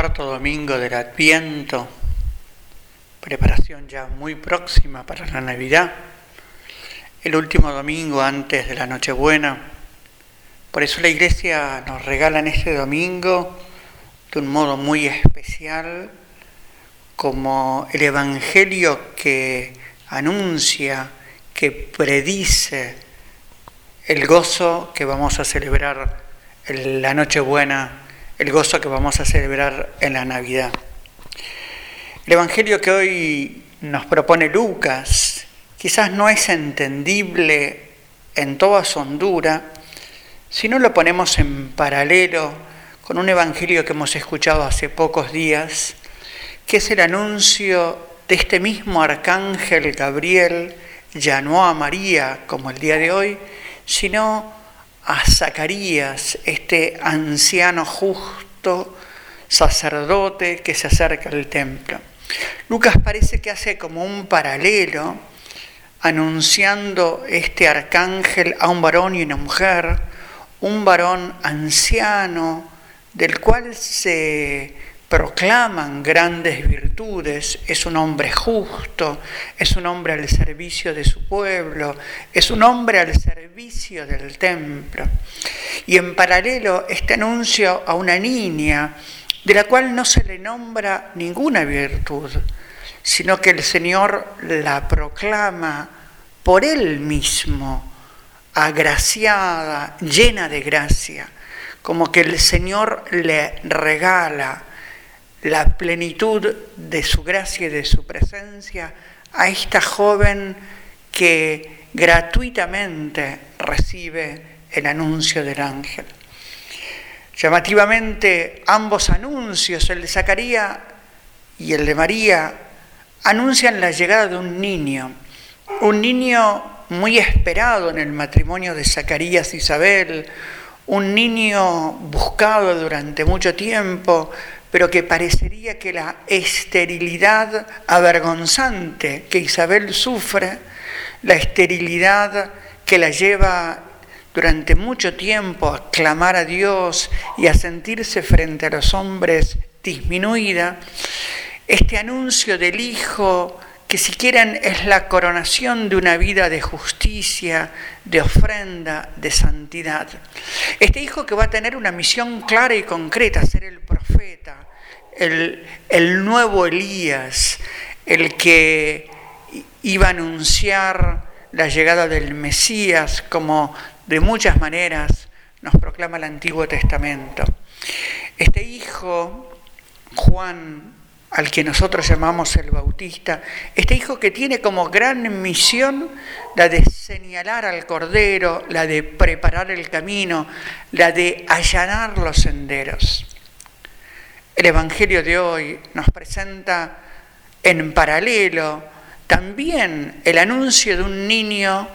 cuarto domingo del Adviento, preparación ya muy próxima para la Navidad, el último domingo antes de la Nochebuena. Por eso la Iglesia nos regala en este domingo, de un modo muy especial, como el Evangelio que anuncia, que predice el gozo que vamos a celebrar la Nochebuena el gozo que vamos a celebrar en la Navidad. El Evangelio que hoy nos propone Lucas quizás no es entendible en toda su hondura si no lo ponemos en paralelo con un Evangelio que hemos escuchado hace pocos días, que es el anuncio de este mismo arcángel Gabriel, ya no a María como el día de hoy, sino a Zacarías, este anciano justo sacerdote que se acerca al templo. Lucas parece que hace como un paralelo anunciando este arcángel a un varón y una mujer, un varón anciano del cual se proclaman grandes virtudes, es un hombre justo, es un hombre al servicio de su pueblo, es un hombre al servicio del templo. Y en paralelo este anuncio a una niña de la cual no se le nombra ninguna virtud, sino que el Señor la proclama por Él mismo, agraciada, llena de gracia, como que el Señor le regala la plenitud de su gracia y de su presencia a esta joven que gratuitamente recibe el anuncio del ángel. Llamativamente, ambos anuncios, el de Zacarías y el de María, anuncian la llegada de un niño, un niño muy esperado en el matrimonio de Zacarías y Isabel, un niño buscado durante mucho tiempo, pero que parecería que la esterilidad avergonzante que Isabel sufre, la esterilidad que la lleva durante mucho tiempo a clamar a Dios y a sentirse frente a los hombres disminuida, este anuncio del Hijo que si quieren es la coronación de una vida de justicia, de ofrenda, de santidad. Este hijo que va a tener una misión clara y concreta, ser el profeta, el, el nuevo Elías, el que iba a anunciar la llegada del Mesías, como de muchas maneras nos proclama el Antiguo Testamento. Este hijo, Juan, al que nosotros llamamos el Bautista, este hijo que tiene como gran misión la de señalar al Cordero, la de preparar el camino, la de allanar los senderos. El Evangelio de hoy nos presenta en paralelo también el anuncio de un niño,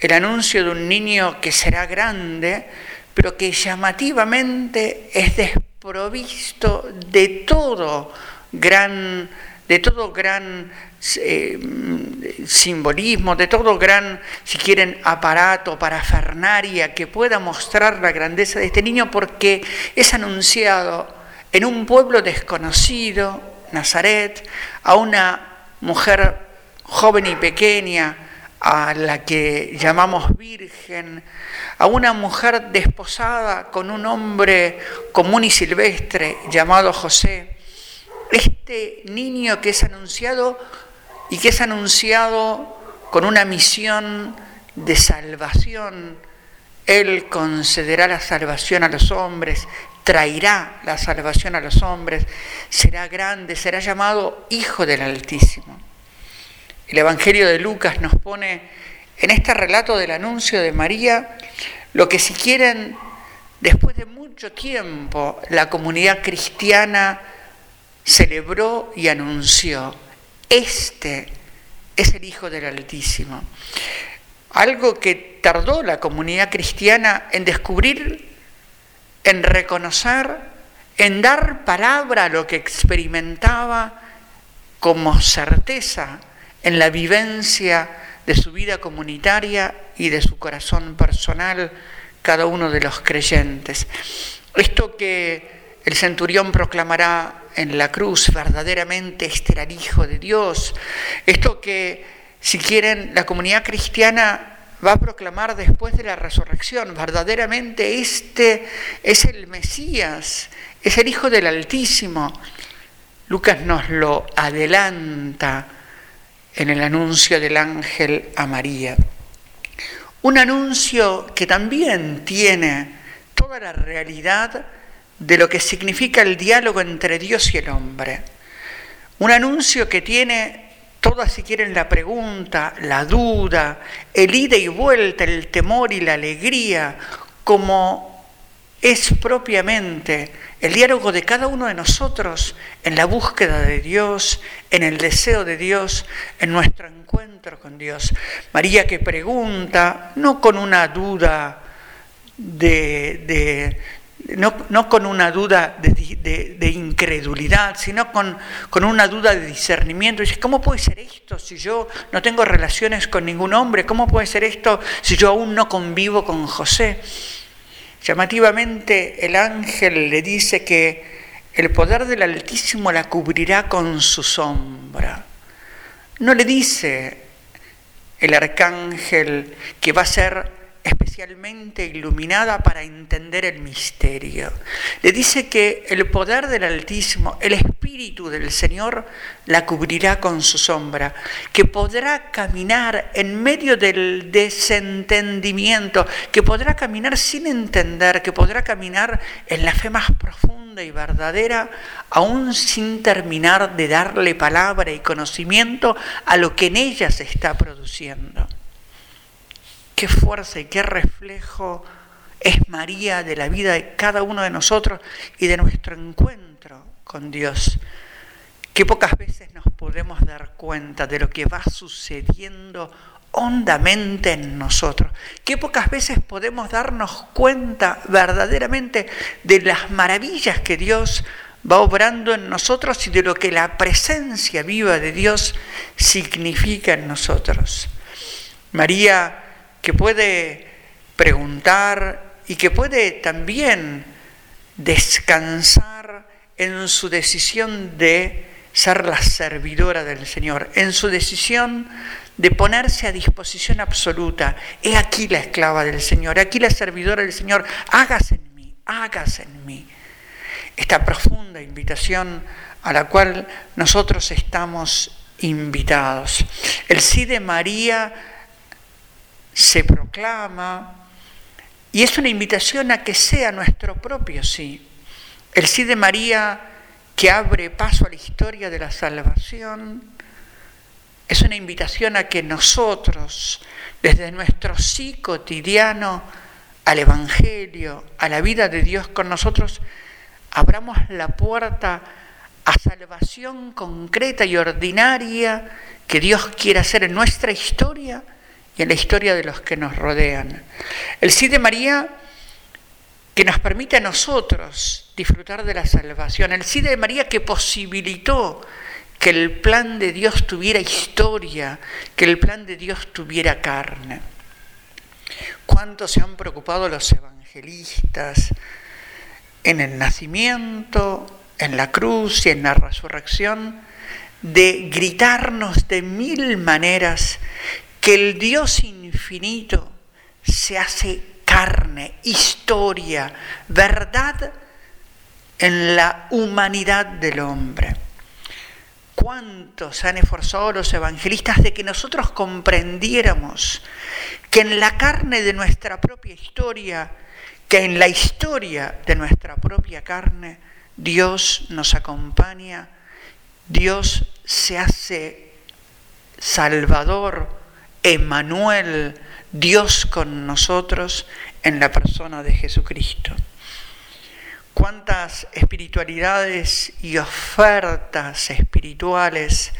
el anuncio de un niño que será grande, pero que llamativamente es desprovisto de todo gran, de todo gran eh, simbolismo, de todo gran, si quieren, aparato, parafernaria que pueda mostrar la grandeza de este niño, porque es anunciado en un pueblo desconocido, Nazaret, a una mujer joven y pequeña, a la que llamamos virgen, a una mujer desposada con un hombre común y silvestre llamado José, este niño que es anunciado y que es anunciado con una misión de salvación, Él concederá la salvación a los hombres, traerá la salvación a los hombres, será grande, será llamado Hijo del Altísimo. El Evangelio de Lucas nos pone en este relato del anuncio de María lo que si quieren, después de mucho tiempo, la comunidad cristiana celebró y anunció, este es el Hijo del Altísimo. Algo que tardó la comunidad cristiana en descubrir, en reconocer, en dar palabra a lo que experimentaba como certeza en la vivencia de su vida comunitaria y de su corazón personal cada uno de los creyentes. Esto que el centurión proclamará en la cruz, verdaderamente este era el Hijo de Dios. Esto que, si quieren, la comunidad cristiana va a proclamar después de la resurrección, verdaderamente este es el Mesías, es el Hijo del Altísimo. Lucas nos lo adelanta en el anuncio del ángel a María. Un anuncio que también tiene toda la realidad de lo que significa el diálogo entre Dios y el hombre. Un anuncio que tiene toda, si quieren, la pregunta, la duda, el ida y vuelta, el temor y la alegría, como es propiamente el diálogo de cada uno de nosotros en la búsqueda de Dios, en el deseo de Dios, en nuestro encuentro con Dios. María que pregunta, no con una duda de, no, con una duda de, incredulidad, sino con, con, una duda de discernimiento. Dice, ¿cómo puede ser esto si yo no tengo relaciones con ningún hombre? ¿Cómo puede ser esto si yo aún no convivo con José? Llamativamente el ángel le dice que el poder del Altísimo la cubrirá con su sombra. No le dice el arcángel que va a ser especialmente iluminada para entender el misterio. Le dice que el poder del Altísimo, el Espíritu del Señor, la cubrirá con su sombra, que podrá caminar en medio del desentendimiento, que podrá caminar sin entender, que podrá caminar en la fe más profunda y verdadera, aún sin terminar de darle palabra y conocimiento a lo que en ella se está produciendo qué fuerza y qué reflejo es María de la vida de cada uno de nosotros y de nuestro encuentro con Dios. Qué pocas veces nos podemos dar cuenta de lo que va sucediendo hondamente en nosotros. Qué pocas veces podemos darnos cuenta verdaderamente de las maravillas que Dios va obrando en nosotros y de lo que la presencia viva de Dios significa en nosotros. María que puede preguntar y que puede también descansar en su decisión de ser la servidora del Señor, en su decisión de ponerse a disposición absoluta. He aquí la esclava del Señor, he aquí la servidora del Señor, hágase en mí, hágase en mí. Esta profunda invitación a la cual nosotros estamos invitados. El sí de María se proclama y es una invitación a que sea nuestro propio sí. El sí de María que abre paso a la historia de la salvación es una invitación a que nosotros, desde nuestro sí cotidiano al Evangelio, a la vida de Dios con nosotros, abramos la puerta a salvación concreta y ordinaria que Dios quiere hacer en nuestra historia y en la historia de los que nos rodean. El sí de María que nos permite a nosotros disfrutar de la salvación, el sí de María que posibilitó que el plan de Dios tuviera historia, que el plan de Dios tuviera carne. ¿Cuánto se han preocupado los evangelistas en el nacimiento, en la cruz y en la resurrección de gritarnos de mil maneras que el Dios infinito se hace carne, historia, verdad en la humanidad del hombre. ¿Cuántos han esforzado los evangelistas de que nosotros comprendiéramos que en la carne de nuestra propia historia, que en la historia de nuestra propia carne, Dios nos acompaña, Dios se hace salvador, Emanuel, Dios con nosotros en la persona de Jesucristo. Cuántas espiritualidades y ofertas espirituales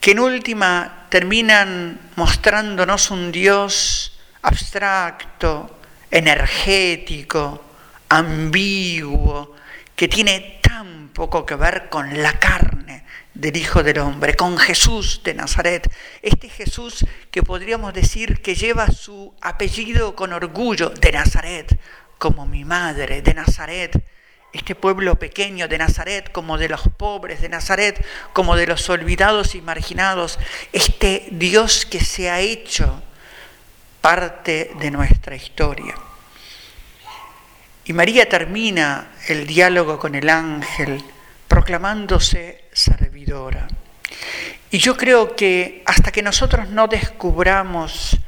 que en última terminan mostrándonos un Dios abstracto, energético, ambiguo, que tiene tan poco que ver con la carne del Hijo del Hombre, con Jesús de Nazaret. Este Jesús que podríamos decir que lleva su apellido con orgullo de Nazaret, como mi madre de Nazaret, este pueblo pequeño de Nazaret, como de los pobres de Nazaret, como de los olvidados y marginados, este Dios que se ha hecho parte de nuestra historia. Y María termina el diálogo con el ángel proclamándose servidora. Y yo creo que hasta que nosotros no descubramos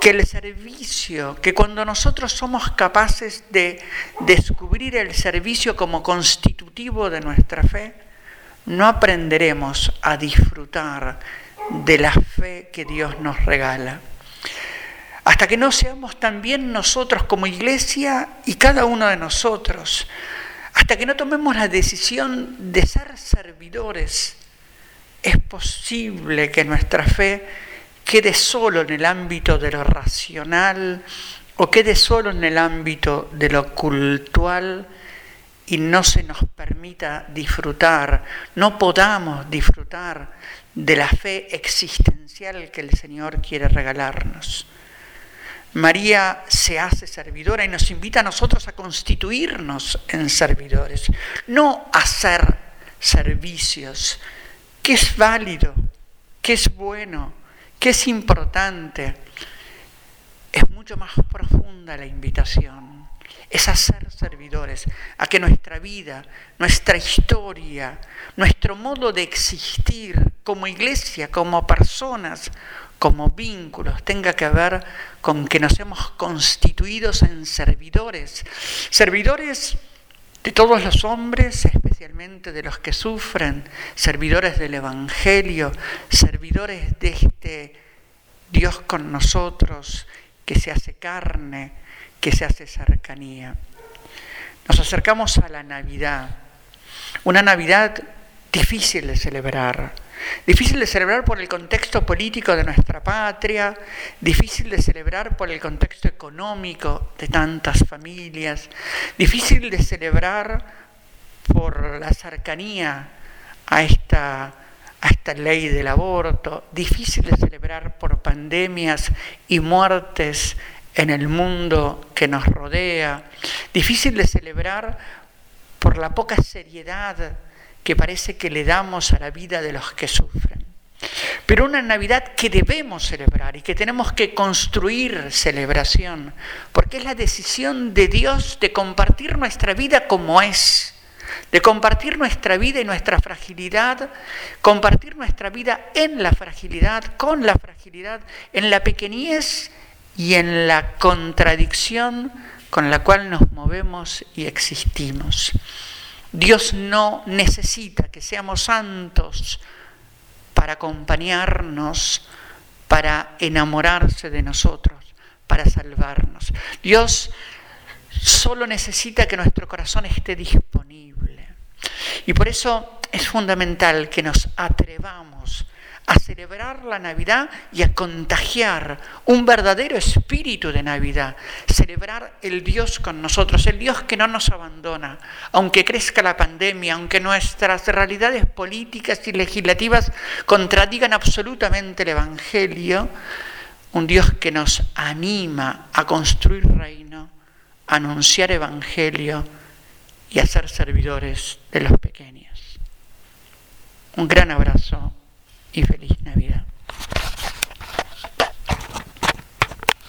que el servicio, que cuando nosotros somos capaces de descubrir el servicio como constitutivo de nuestra fe, no aprenderemos a disfrutar de la fe que Dios nos regala. Hasta que no seamos también nosotros como iglesia y cada uno de nosotros, hasta que no tomemos la decisión de ser servidores, es posible que nuestra fe quede solo en el ámbito de lo racional o quede solo en el ámbito de lo cultural y no se nos permita disfrutar, no podamos disfrutar de la fe existencial que el Señor quiere regalarnos. María se hace servidora y nos invita a nosotros a constituirnos en servidores, no a hacer servicios, que es válido, que es bueno, que es importante. Es mucho más profunda la invitación, es a ser servidores, a que nuestra vida, nuestra historia, nuestro modo de existir como iglesia, como personas, como vínculos, tenga que ver con que nos hemos constituidos en servidores. Servidores de todos los hombres, especialmente de los que sufren, servidores del Evangelio, servidores de este Dios con nosotros, que se hace carne, que se hace cercanía. Nos acercamos a la Navidad, una Navidad difícil de celebrar, Difícil de celebrar por el contexto político de nuestra patria, difícil de celebrar por el contexto económico de tantas familias, difícil de celebrar por la cercanía a esta, a esta ley del aborto, difícil de celebrar por pandemias y muertes en el mundo que nos rodea, difícil de celebrar por la poca seriedad que parece que le damos a la vida de los que sufren. Pero una Navidad que debemos celebrar y que tenemos que construir celebración, porque es la decisión de Dios de compartir nuestra vida como es, de compartir nuestra vida y nuestra fragilidad, compartir nuestra vida en la fragilidad, con la fragilidad, en la pequeñez y en la contradicción con la cual nos movemos y existimos. Dios no necesita que seamos santos para acompañarnos, para enamorarse de nosotros, para salvarnos. Dios solo necesita que nuestro corazón esté disponible. Y por eso es fundamental que nos atrevamos a celebrar la Navidad y a contagiar un verdadero espíritu de Navidad, celebrar el Dios con nosotros, el Dios que no nos abandona, aunque crezca la pandemia, aunque nuestras realidades políticas y legislativas contradigan absolutamente el Evangelio, un Dios que nos anima a construir reino, a anunciar Evangelio y a ser servidores de los pequeños. Un gran abrazo y feliz Navidad.